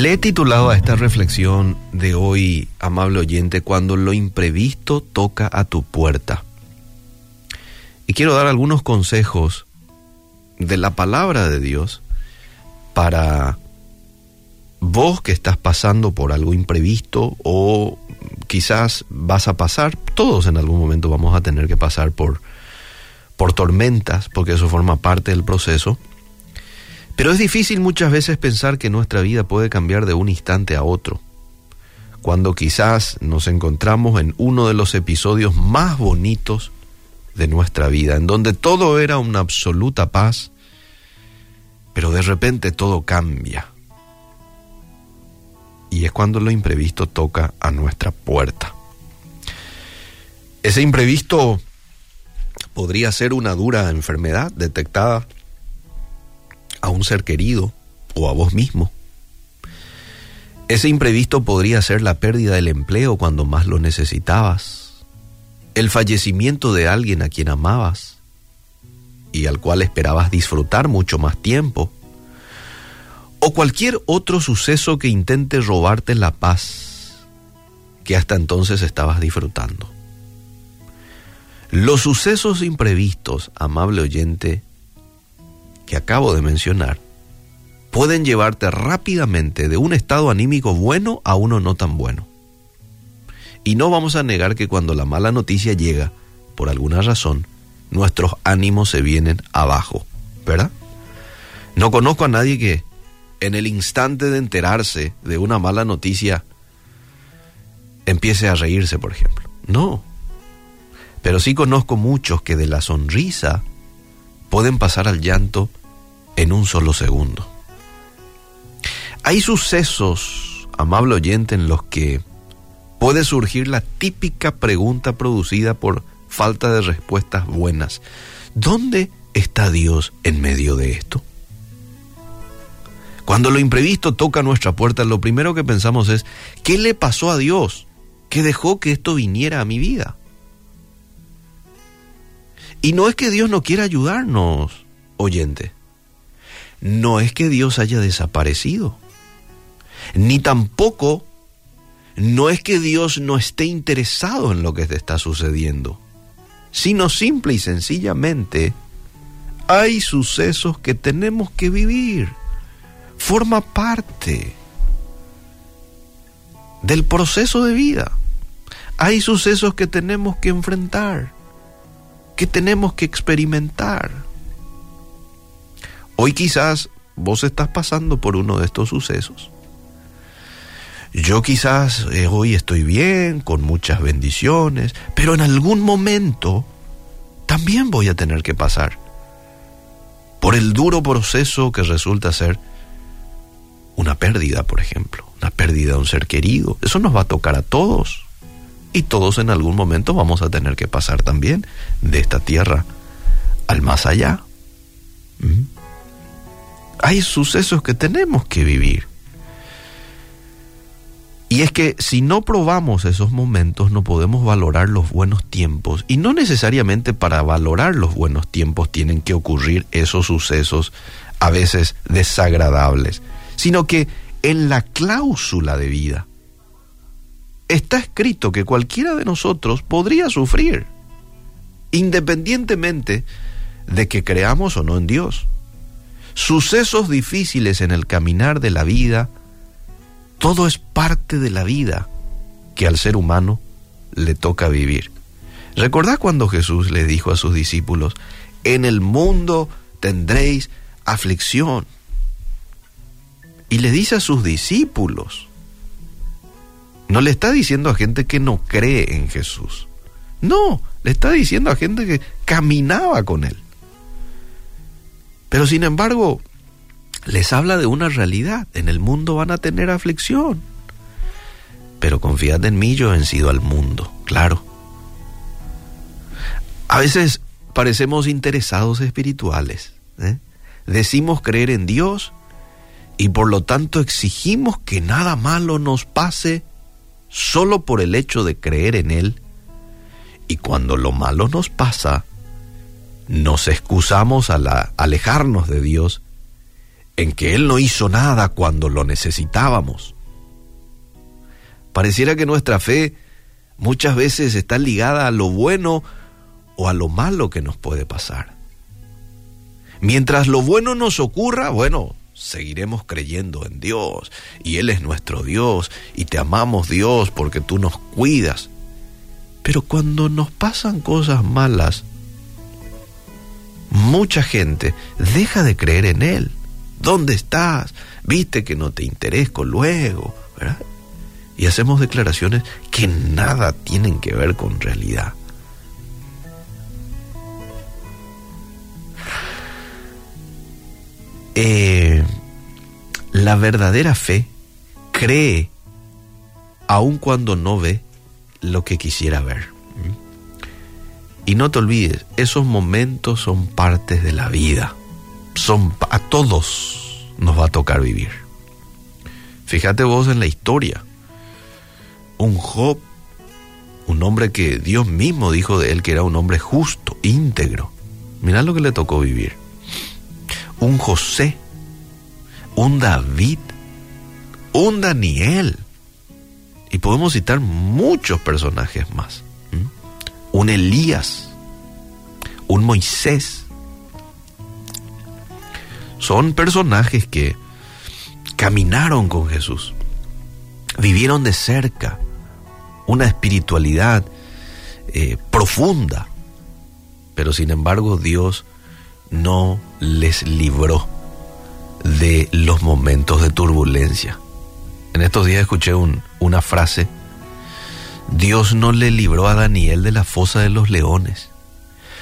Le he titulado a esta reflexión de hoy, amable oyente, cuando lo imprevisto toca a tu puerta. Y quiero dar algunos consejos de la palabra de Dios para vos que estás pasando por algo imprevisto o quizás vas a pasar, todos en algún momento vamos a tener que pasar por, por tormentas, porque eso forma parte del proceso. Pero es difícil muchas veces pensar que nuestra vida puede cambiar de un instante a otro, cuando quizás nos encontramos en uno de los episodios más bonitos de nuestra vida, en donde todo era una absoluta paz, pero de repente todo cambia. Y es cuando lo imprevisto toca a nuestra puerta. Ese imprevisto podría ser una dura enfermedad detectada a un ser querido o a vos mismo. Ese imprevisto podría ser la pérdida del empleo cuando más lo necesitabas, el fallecimiento de alguien a quien amabas y al cual esperabas disfrutar mucho más tiempo, o cualquier otro suceso que intente robarte la paz que hasta entonces estabas disfrutando. Los sucesos imprevistos, amable oyente, que acabo de mencionar pueden llevarte rápidamente de un estado anímico bueno a uno no tan bueno. Y no vamos a negar que cuando la mala noticia llega, por alguna razón, nuestros ánimos se vienen abajo, ¿verdad? No conozco a nadie que en el instante de enterarse de una mala noticia empiece a reírse, por ejemplo. No. Pero sí conozco muchos que de la sonrisa pueden pasar al llanto en un solo segundo. Hay sucesos, amable oyente, en los que puede surgir la típica pregunta producida por falta de respuestas buenas. ¿Dónde está Dios en medio de esto? Cuando lo imprevisto toca nuestra puerta, lo primero que pensamos es, ¿qué le pasó a Dios que dejó que esto viniera a mi vida? Y no es que Dios no quiera ayudarnos, oyente no es que Dios haya desaparecido, ni tampoco no es que Dios no esté interesado en lo que te está sucediendo, sino simple y sencillamente hay sucesos que tenemos que vivir, forma parte del proceso de vida. Hay sucesos que tenemos que enfrentar, que tenemos que experimentar. Hoy quizás vos estás pasando por uno de estos sucesos. Yo quizás eh, hoy estoy bien, con muchas bendiciones, pero en algún momento también voy a tener que pasar por el duro proceso que resulta ser una pérdida, por ejemplo, una pérdida de un ser querido. Eso nos va a tocar a todos. Y todos en algún momento vamos a tener que pasar también de esta tierra al más allá. Hay sucesos que tenemos que vivir. Y es que si no probamos esos momentos no podemos valorar los buenos tiempos. Y no necesariamente para valorar los buenos tiempos tienen que ocurrir esos sucesos a veces desagradables, sino que en la cláusula de vida está escrito que cualquiera de nosotros podría sufrir, independientemente de que creamos o no en Dios sucesos difíciles en el caminar de la vida, todo es parte de la vida que al ser humano le toca vivir. ¿Recordá cuando Jesús le dijo a sus discípulos, en el mundo tendréis aflicción? Y le dice a sus discípulos, no le está diciendo a gente que no cree en Jesús, no, le está diciendo a gente que caminaba con él. Pero sin embargo, les habla de una realidad. En el mundo van a tener aflicción. Pero confiad en mí, yo he vencido al mundo, claro. A veces parecemos interesados espirituales. ¿eh? Decimos creer en Dios y por lo tanto exigimos que nada malo nos pase solo por el hecho de creer en Él. Y cuando lo malo nos pasa, nos excusamos al alejarnos de Dios en que Él no hizo nada cuando lo necesitábamos. Pareciera que nuestra fe muchas veces está ligada a lo bueno o a lo malo que nos puede pasar. Mientras lo bueno nos ocurra, bueno, seguiremos creyendo en Dios y Él es nuestro Dios y te amamos Dios porque tú nos cuidas. Pero cuando nos pasan cosas malas, mucha gente deja de creer en Él. ¿Dónde estás? Viste que no te interesco luego. Y hacemos declaraciones que nada tienen que ver con realidad. Eh, la verdadera fe cree aun cuando no ve lo que quisiera ver. Y no te olvides, esos momentos son partes de la vida. Son a todos nos va a tocar vivir. Fíjate vos en la historia. Un Job, un hombre que Dios mismo dijo de él que era un hombre justo, íntegro. Mirá lo que le tocó vivir un José, un David, un Daniel. Y podemos citar muchos personajes más. Un Elías, un Moisés. Son personajes que caminaron con Jesús, vivieron de cerca una espiritualidad eh, profunda, pero sin embargo Dios no les libró de los momentos de turbulencia. En estos días escuché una frase, Dios no le libró a Daniel de la fosa de los leones,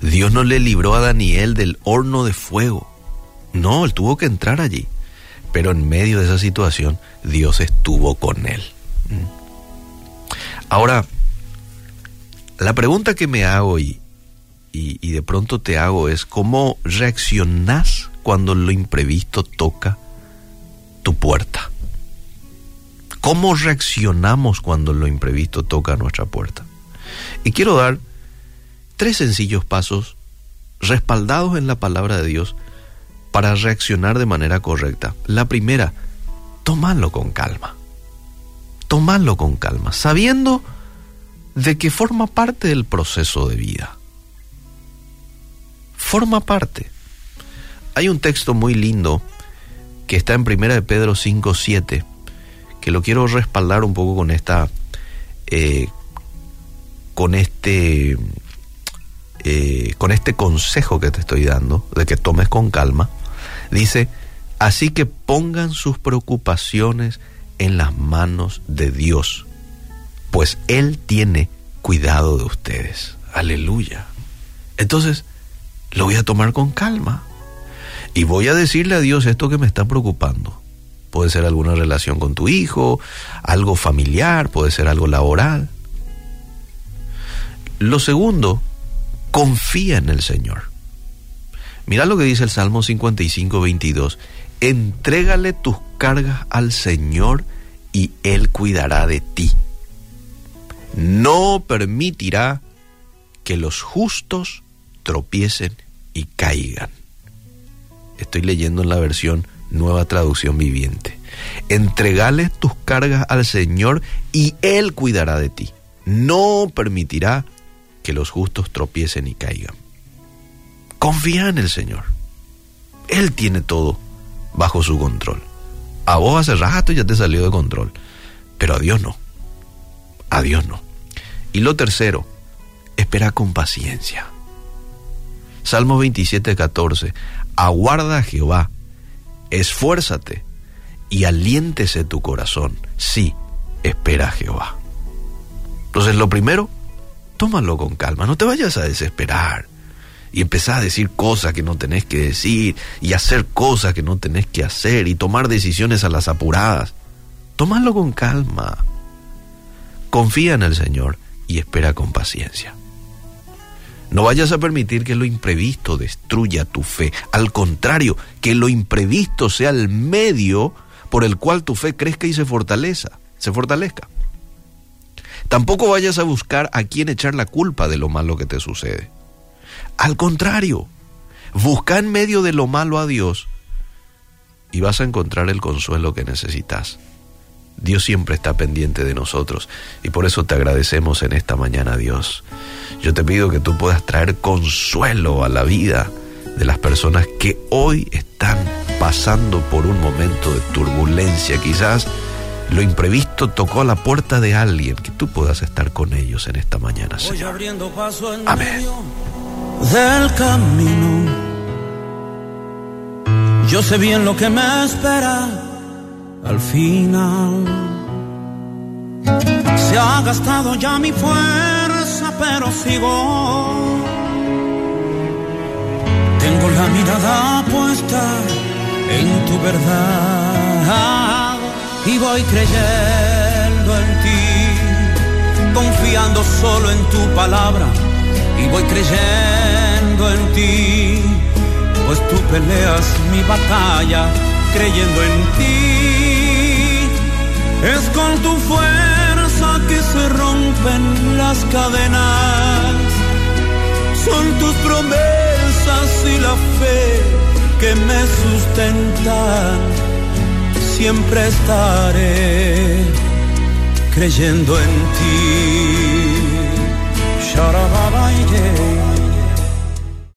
Dios no le libró a Daniel del horno de fuego, no, él tuvo que entrar allí, pero en medio de esa situación Dios estuvo con él. Mm. Ahora, la pregunta que me hago y, y, de pronto te hago es cómo reaccionás cuando lo imprevisto toca tu puerta. ¿Cómo reaccionamos cuando lo imprevisto toca nuestra puerta? Y quiero dar tres sencillos pasos respaldados en la palabra de Dios para reaccionar de manera correcta. La primera, tomarlo con calma. Tomarlo con calma, sabiendo de que forma parte del proceso de vida forma parte. Hay un texto muy lindo que está en Primera de Pedro 5, 7, que lo quiero respaldar un poco con esta, eh, con este, eh, con este consejo que te estoy dando, de que tomes con calma. Dice, así que pongan sus preocupaciones en las manos de Dios, pues Él tiene cuidado de ustedes. Aleluya. Entonces, lo voy a tomar con calma. Y voy a decirle a Dios esto que me está preocupando. Puede ser alguna relación con tu hijo, algo familiar, puede ser algo laboral. Lo segundo, confía en el Señor. Mira lo que dice el Salmo 55, 22. Entrégale tus cargas al Señor y Él cuidará de ti. No permitirá que los justos tropiecen y caigan. Estoy leyendo en la versión Nueva Traducción Viviente. Entregales tus cargas al Señor y Él cuidará de ti. No permitirá que los justos tropiecen y caigan. Confía en el Señor. Él tiene todo bajo su control. A vos hace rato ya te salió de control, pero a Dios no. A Dios no. Y lo tercero, espera con paciencia. Salmo 27, 14. Aguarda a Jehová, esfuérzate y aliéntese tu corazón. Sí, espera a Jehová. Entonces, lo primero, tómalo con calma, no te vayas a desesperar y empezar a decir cosas que no tenés que decir y hacer cosas que no tenés que hacer y tomar decisiones a las apuradas. Tómalo con calma. Confía en el Señor y espera con paciencia. No vayas a permitir que lo imprevisto destruya tu fe. Al contrario, que lo imprevisto sea el medio por el cual tu fe crezca y se fortaleza, se fortalezca. Tampoco vayas a buscar a quién echar la culpa de lo malo que te sucede. Al contrario, busca en medio de lo malo a Dios y vas a encontrar el consuelo que necesitas. Dios siempre está pendiente de nosotros y por eso te agradecemos en esta mañana, Dios. Yo te pido que tú puedas traer consuelo a la vida de las personas que hoy están pasando por un momento de turbulencia. Quizás lo imprevisto tocó a la puerta de alguien, que tú puedas estar con ellos en esta mañana, Señor. Amén. Del camino, yo sé bien lo que me espera al final. Se ha gastado ya mi fuerza, pero sigo. Tengo la mirada puesta en tu verdad y voy creyendo en ti, confiando solo en tu palabra y voy creyendo en ti, pues tú peleas mi batalla creyendo en ti. Es con tu fuerza que se rompen las cadenas, son tus promesas y la fe que me sustentan. Siempre estaré creyendo en ti.